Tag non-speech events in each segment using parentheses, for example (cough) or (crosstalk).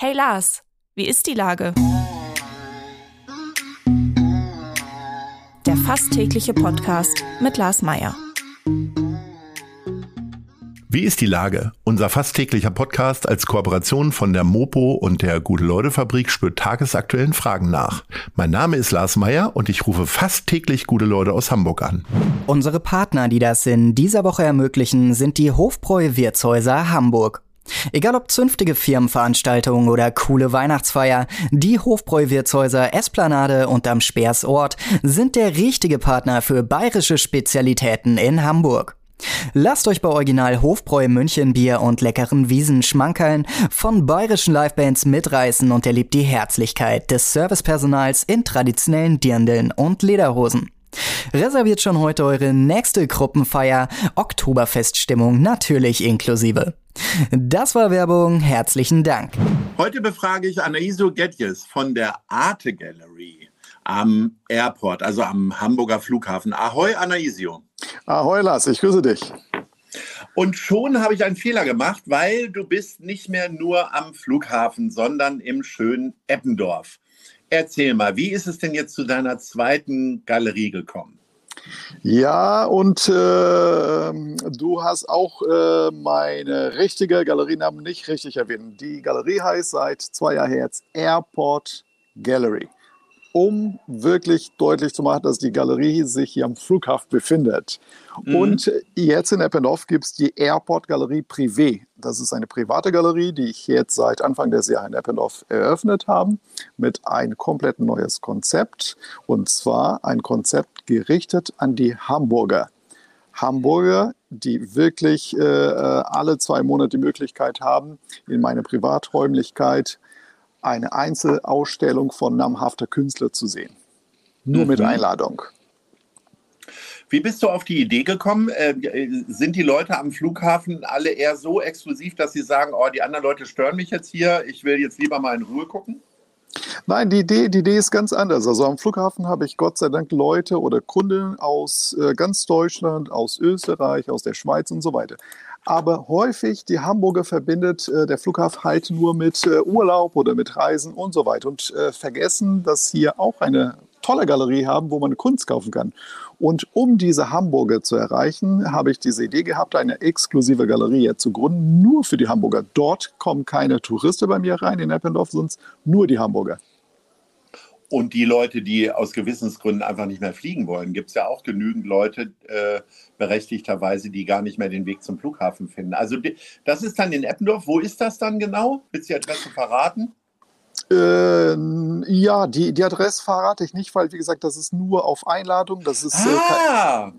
Hey Lars, wie ist die Lage? Der fast tägliche Podcast mit Lars Meier. Wie ist die Lage? Unser fast täglicher Podcast als Kooperation von der Mopo und der Gute-Leute-Fabrik spürt tagesaktuellen Fragen nach. Mein Name ist Lars Meier und ich rufe fast täglich gute Leute aus Hamburg an. Unsere Partner, die das in dieser Woche ermöglichen, sind die Hofbräu Wirtshäuser Hamburg. Egal ob zünftige Firmenveranstaltungen oder coole Weihnachtsfeier, die Hofbräu-Wirtshäuser Esplanade und am Speersort sind der richtige Partner für bayerische Spezialitäten in Hamburg. Lasst euch bei Original Hofbräu München Bier und leckeren Wiesen schmankeln, von bayerischen Livebands mitreißen und erlebt die Herzlichkeit des Servicepersonals in traditionellen Dirndeln und Lederhosen. Reserviert schon heute eure nächste Gruppenfeier, Oktoberfeststimmung natürlich inklusive. Das war Werbung, herzlichen Dank. Heute befrage ich Anaiso Getjes von der Arte Gallery am Airport, also am Hamburger Flughafen. Ahoi, Anaisio. Ahoi, Lars, ich grüße dich. Und schon habe ich einen Fehler gemacht, weil du bist nicht mehr nur am Flughafen, sondern im schönen Eppendorf. Erzähl mal, wie ist es denn jetzt zu deiner zweiten Galerie gekommen? Ja, und äh, du hast auch äh, meine richtige Galerienamen nicht richtig erwähnt. Die Galerie heißt seit zwei Jahren jetzt Airport Gallery um wirklich deutlich zu machen, dass die Galerie sich hier am Flughafen befindet. Mhm. Und jetzt in Eppendorf gibt es die Airport Galerie Privé. Das ist eine private Galerie, die ich jetzt seit Anfang des Jahres in Eppendorf eröffnet habe, mit ein komplett neues Konzept. Und zwar ein Konzept gerichtet an die Hamburger. Hamburger, die wirklich äh, äh alle zwei Monate die Möglichkeit haben, in meine Privaträumlichkeit eine Einzelausstellung von namhafter Künstler zu sehen. Nur mhm. mit Einladung. Wie bist du auf die Idee gekommen? Äh, sind die Leute am Flughafen alle eher so exklusiv, dass sie sagen, oh, die anderen Leute stören mich jetzt hier, ich will jetzt lieber mal in Ruhe gucken? Nein, die Idee, die Idee ist ganz anders. Also am Flughafen habe ich Gott sei Dank Leute oder Kunden aus äh, ganz Deutschland, aus Österreich, aus der Schweiz und so weiter. Aber häufig die Hamburger verbindet äh, der Flughafen halt nur mit äh, Urlaub oder mit Reisen und so weiter und äh, vergessen, dass hier auch eine tolle Galerie haben, wo man Kunst kaufen kann. Und um diese Hamburger zu erreichen, habe ich diese Idee gehabt, eine exklusive Galerie zu gründen, nur für die Hamburger. Dort kommen keine Touristen bei mir rein in Eppendorf, sonst nur die Hamburger. Und die Leute, die aus Gewissensgründen einfach nicht mehr fliegen wollen, gibt es ja auch genügend Leute, äh, berechtigterweise, die gar nicht mehr den Weg zum Flughafen finden. Also das ist dann in Eppendorf. Wo ist das dann genau? Willst du die Adresse verraten? Äh, ja, die, die Adresse verrate ich nicht, weil wie gesagt, das ist nur auf Einladung. Das ist äh, ah, äh,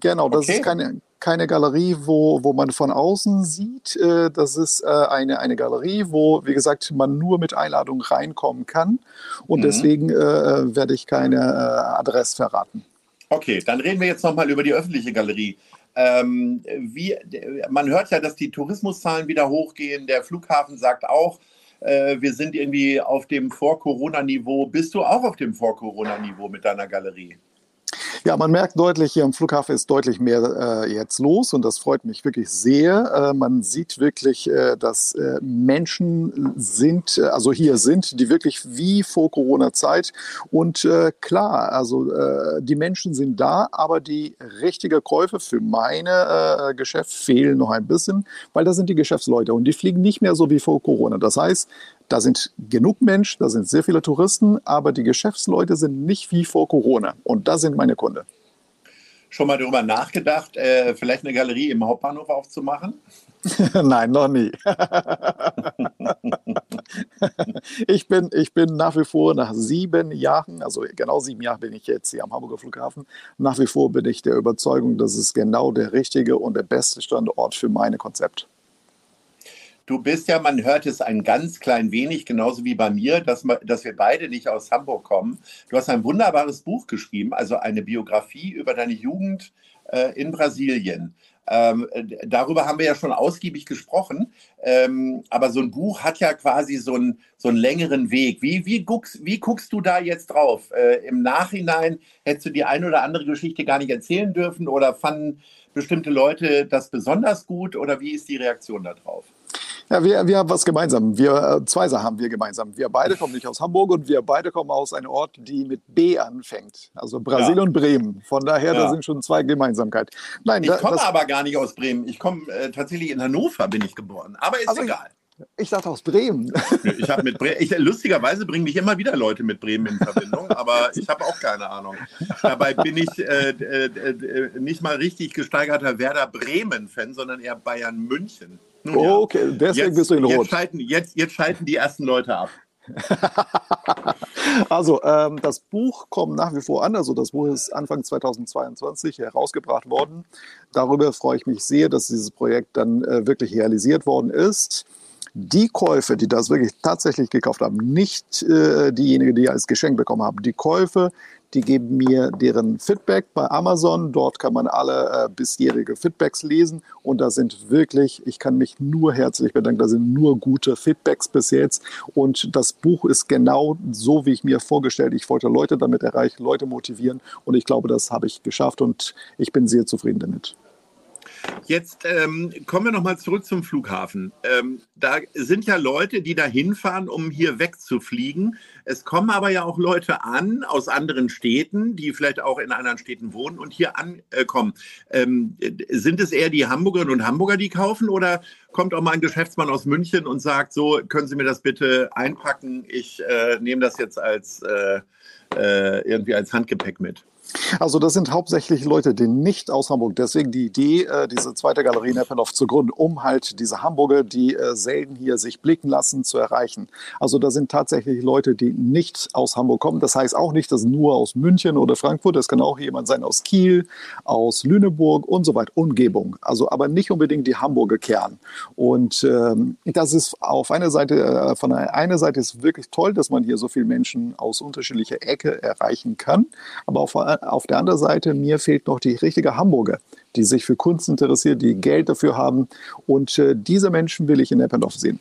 genau, das okay. ist keine, keine Galerie, wo, wo man von außen sieht. Äh, das ist äh, eine, eine Galerie, wo, wie gesagt, man nur mit Einladung reinkommen kann. Und mhm. deswegen äh, werde ich keine Adresse verraten. Okay, dann reden wir jetzt nochmal über die öffentliche Galerie. Ähm, wie, man hört ja, dass die Tourismuszahlen wieder hochgehen. Der Flughafen sagt auch, äh, wir sind irgendwie auf dem Vor-Corona-Niveau. Bist du auch auf dem Vor-Corona-Niveau mit deiner Galerie? Ja, man merkt deutlich, hier am Flughafen ist deutlich mehr äh, jetzt los und das freut mich wirklich sehr. Äh, man sieht wirklich, äh, dass äh, Menschen sind, äh, also hier sind, die wirklich wie vor Corona-Zeit und äh, klar, also die Menschen sind da, aber die richtigen Käufe für meine Geschäft fehlen noch ein bisschen, weil da sind die Geschäftsleute und die fliegen nicht mehr so wie vor Corona. Das heißt, da sind genug Menschen, da sind sehr viele Touristen, aber die Geschäftsleute sind nicht wie vor Corona. Und da sind meine Kunden. Schon mal darüber nachgedacht, äh, vielleicht eine Galerie im Hauptbahnhof aufzumachen? (laughs) Nein, noch nie. (laughs) ich, bin, ich bin nach wie vor nach sieben Jahren, also genau sieben Jahre bin ich jetzt hier am Hamburger Flughafen, nach wie vor bin ich der Überzeugung, das ist genau der richtige und der beste Standort für meine Konzept. Du bist ja, man hört es ein ganz klein wenig, genauso wie bei mir, dass, dass wir beide nicht aus Hamburg kommen. Du hast ein wunderbares Buch geschrieben, also eine Biografie über deine Jugend äh, in Brasilien. Ähm, darüber haben wir ja schon ausgiebig gesprochen. Ähm, aber so ein Buch hat ja quasi so einen, so einen längeren Weg. Wie, wie, guckst, wie guckst du da jetzt drauf? Äh, Im Nachhinein hättest du die eine oder andere Geschichte gar nicht erzählen dürfen oder fanden bestimmte Leute das besonders gut oder wie ist die Reaktion darauf? Ja, wir, wir haben was gemeinsam. Wir, äh, zwei Sachen haben wir gemeinsam. Wir beide kommen nicht aus Hamburg und wir beide kommen aus einem Ort, die mit B anfängt. Also Brasilien ja. und Bremen. Von daher, ja. da sind schon zwei Gemeinsamkeiten. Nein, ich komme aber gar nicht aus Bremen. Ich komme äh, tatsächlich in Hannover, bin ich geboren. Aber ist also, egal. Ich dachte aus Bremen. Ich habe mit Bremen, ich, lustigerweise bringen mich immer wieder Leute mit Bremen in Verbindung, aber ich habe auch keine Ahnung. Dabei bin ich äh, äh, äh, nicht mal richtig gesteigerter Werder Bremen-Fan, sondern eher Bayern München. Nun, ja. Okay, deswegen jetzt, bist du in Rot. Jetzt schalten, jetzt, jetzt schalten die ersten Leute ab. (laughs) also, ähm, das Buch kommt nach wie vor an. Also, das Buch ist Anfang 2022 herausgebracht worden. Darüber freue ich mich sehr, dass dieses Projekt dann äh, wirklich realisiert worden ist die Käufe, die das wirklich tatsächlich gekauft haben, nicht äh, diejenigen, die als Geschenk bekommen haben, die Käufe, die geben mir deren Feedback bei Amazon. Dort kann man alle äh, bisherige Feedbacks lesen und da sind wirklich, ich kann mich nur herzlich bedanken, da sind nur gute Feedbacks bis jetzt und das Buch ist genau so, wie ich mir vorgestellt. Ich wollte Leute damit erreichen, Leute motivieren und ich glaube, das habe ich geschafft und ich bin sehr zufrieden damit. Jetzt ähm, kommen wir nochmal zurück zum Flughafen. Ähm, da sind ja Leute, die da hinfahren, um hier wegzufliegen. Es kommen aber ja auch Leute an aus anderen Städten, die vielleicht auch in anderen Städten wohnen und hier ankommen. Ähm, sind es eher die Hamburgerinnen und Hamburger, die kaufen oder kommt auch mal ein Geschäftsmann aus München und sagt, so, können Sie mir das bitte einpacken? Ich äh, nehme das jetzt als äh, äh, irgendwie als Handgepäck mit. Also das sind hauptsächlich Leute, die nicht aus Hamburg. Deswegen die Idee, äh, diese zweite Galerie Neppenhoff zu gründen, um halt diese Hamburger, die äh, selten hier sich blicken lassen, zu erreichen. Also da sind tatsächlich Leute, die nicht aus Hamburg kommen. Das heißt auch nicht, dass nur aus München oder Frankfurt. Es kann auch jemand sein aus Kiel, aus Lüneburg und so weiter, Umgebung. Also aber nicht unbedingt die Hamburger Kern. Und ähm, das ist auf einer Seite, äh, von einer Seite ist wirklich toll, dass man hier so viele Menschen aus unterschiedlicher Ecke erreichen kann. Aber auf auf der anderen Seite, mir fehlt noch die richtige Hamburger, die sich für Kunst interessiert, die Geld dafür haben. Und äh, diese Menschen will ich in Eppendorf sehen.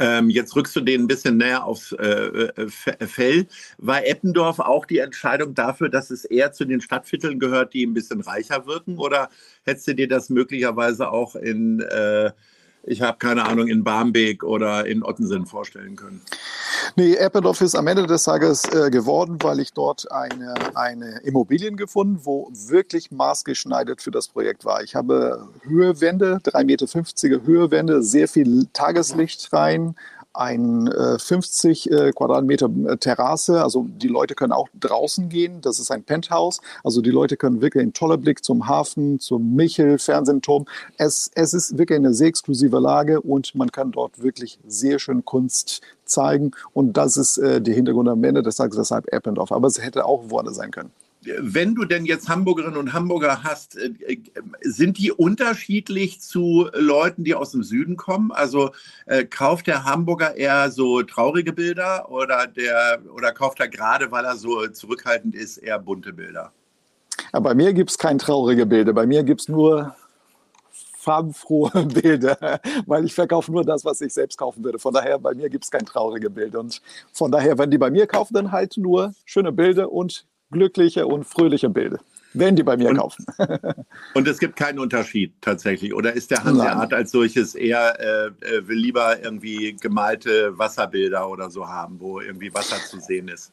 Ähm, jetzt rückst du den ein bisschen näher aufs äh, äh Fell. War Eppendorf auch die Entscheidung dafür, dass es eher zu den Stadtvierteln gehört, die ein bisschen reicher wirken? Oder hättest du dir das möglicherweise auch in, äh, ich habe keine Ahnung, in Barmbek oder in Ottensen vorstellen können? Nee, Eppendorf ist am Ende des Tages äh, geworden, weil ich dort eine, eine Immobilien gefunden, wo wirklich maßgeschneidert für das Projekt war. Ich habe Höhewände, 3,50 Meter Höhewände, sehr viel Tageslicht rein, ein äh, 50 äh, Quadratmeter äh, Terrasse. Also die Leute können auch draußen gehen. Das ist ein Penthouse. Also die Leute können wirklich einen tollen Blick zum Hafen, zum Michel, Fernsehturm. Es, es ist wirklich eine sehr exklusive Lage und man kann dort wirklich sehr schön Kunst zeigen. Und das ist äh, der Hintergrund am Ende des Tages, deshalb Eppendorf. Aber es hätte auch woanders sein können wenn du denn jetzt Hamburgerinnen und Hamburger hast, äh, äh, sind die unterschiedlich zu Leuten, die aus dem Süden kommen? Also äh, kauft der Hamburger eher so traurige Bilder oder, der, oder kauft er gerade, weil er so zurückhaltend ist, eher bunte Bilder? Ja, bei mir gibt es keine traurigen Bilder. Bei mir gibt es nur farbenfrohe (laughs) Bilder, weil ich verkaufe nur das, was ich selbst kaufen würde. Von daher, bei mir gibt es kein traurige Bild. Und von daher, wenn die bei mir kaufen, dann halt nur schöne Bilder und glückliche und fröhliche Bilder. Wenn die bei mir und, kaufen. (laughs) und es gibt keinen Unterschied tatsächlich. Oder ist der Hanseat als solches eher, äh, äh, will lieber irgendwie gemalte Wasserbilder oder so haben, wo irgendwie Wasser zu sehen ist?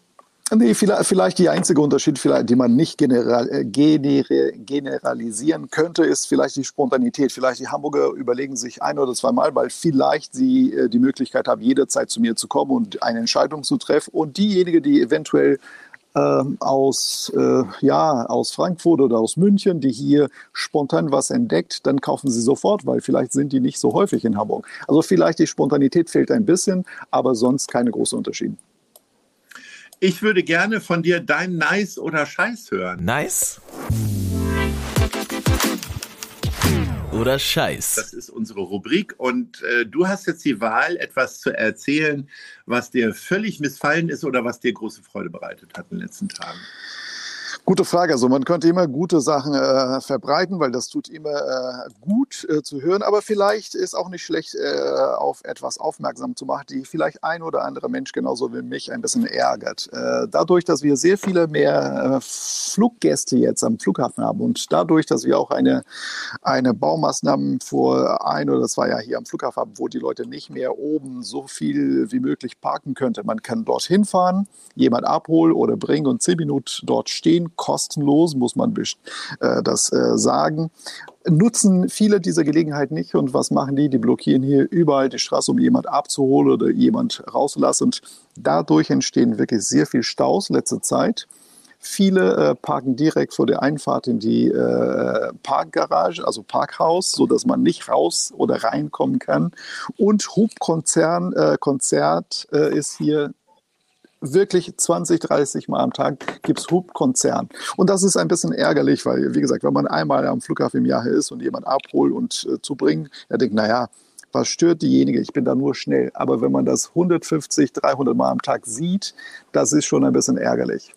Nee, vielleicht, vielleicht die einzige Unterschied, vielleicht, die man nicht general, äh, generalisieren könnte, ist vielleicht die Spontanität. Vielleicht die Hamburger überlegen sich ein oder zweimal, weil vielleicht sie äh, die Möglichkeit haben, jederzeit zu mir zu kommen und eine Entscheidung zu treffen. Und diejenigen, die eventuell aus, äh, ja, aus Frankfurt oder aus München, die hier spontan was entdeckt, dann kaufen sie sofort, weil vielleicht sind die nicht so häufig in Hamburg. Also vielleicht die Spontanität fehlt ein bisschen, aber sonst keine großen Unterschiede. Ich würde gerne von dir dein Nice oder Scheiß hören. Nice? Oder Scheiß. Das ist unsere Rubrik und äh, du hast jetzt die Wahl, etwas zu erzählen, was dir völlig missfallen ist oder was dir große Freude bereitet hat in den letzten Tagen. Gute Frage. Also man könnte immer gute Sachen äh, verbreiten, weil das tut immer äh, gut äh, zu hören. Aber vielleicht ist auch nicht schlecht, äh, auf etwas aufmerksam zu machen, die vielleicht ein oder andere Mensch genauso wie mich ein bisschen ärgert. Äh, dadurch, dass wir sehr viele mehr äh, Fluggäste jetzt am Flughafen haben und dadurch, dass wir auch eine, eine Baumaßnahmen vor ein oder zwei Jahren hier am Flughafen haben, wo die Leute nicht mehr oben so viel wie möglich parken könnte. Man kann dorthin fahren, jemand abholen oder bringen und zehn Minuten dort stehen kostenlos, muss man äh, das äh, sagen. Nutzen viele dieser Gelegenheit nicht und was machen die? Die blockieren hier überall die Straße, um jemand abzuholen oder jemand rauszulassen. Und dadurch entstehen wirklich sehr viel Staus letzte Zeit. Viele äh, parken direkt vor der Einfahrt in die äh, Parkgarage, also Parkhaus, so dass man nicht raus oder reinkommen kann. Und Hubkonzern äh, Konzert äh, ist hier wirklich 20, 30 Mal am Tag gibt es Hubkonzern. Und das ist ein bisschen ärgerlich, weil, wie gesagt, wenn man einmal am Flughafen im Jahr ist und jemand abholt und äh, zubringt, er denkt, naja, was stört diejenige? Ich bin da nur schnell. Aber wenn man das 150, 300 Mal am Tag sieht, das ist schon ein bisschen ärgerlich.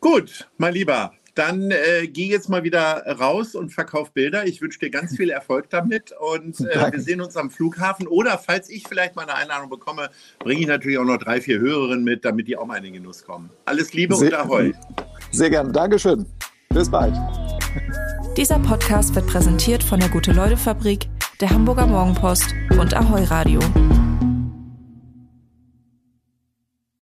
Gut, mein Lieber, dann äh, geh jetzt mal wieder raus und verkauf Bilder. Ich wünsche dir ganz viel Erfolg damit und äh, wir sehen uns am Flughafen. Oder falls ich vielleicht mal eine Einladung bekomme, bringe ich natürlich auch noch drei, vier Hörerinnen mit, damit die auch mal in den Genuss kommen. Alles Liebe sehr, und Ahoi. Sehr gerne. Dankeschön. Bis bald. Dieser Podcast wird präsentiert von der Gute-Leute-Fabrik, der Hamburger Morgenpost und Ahoi Radio.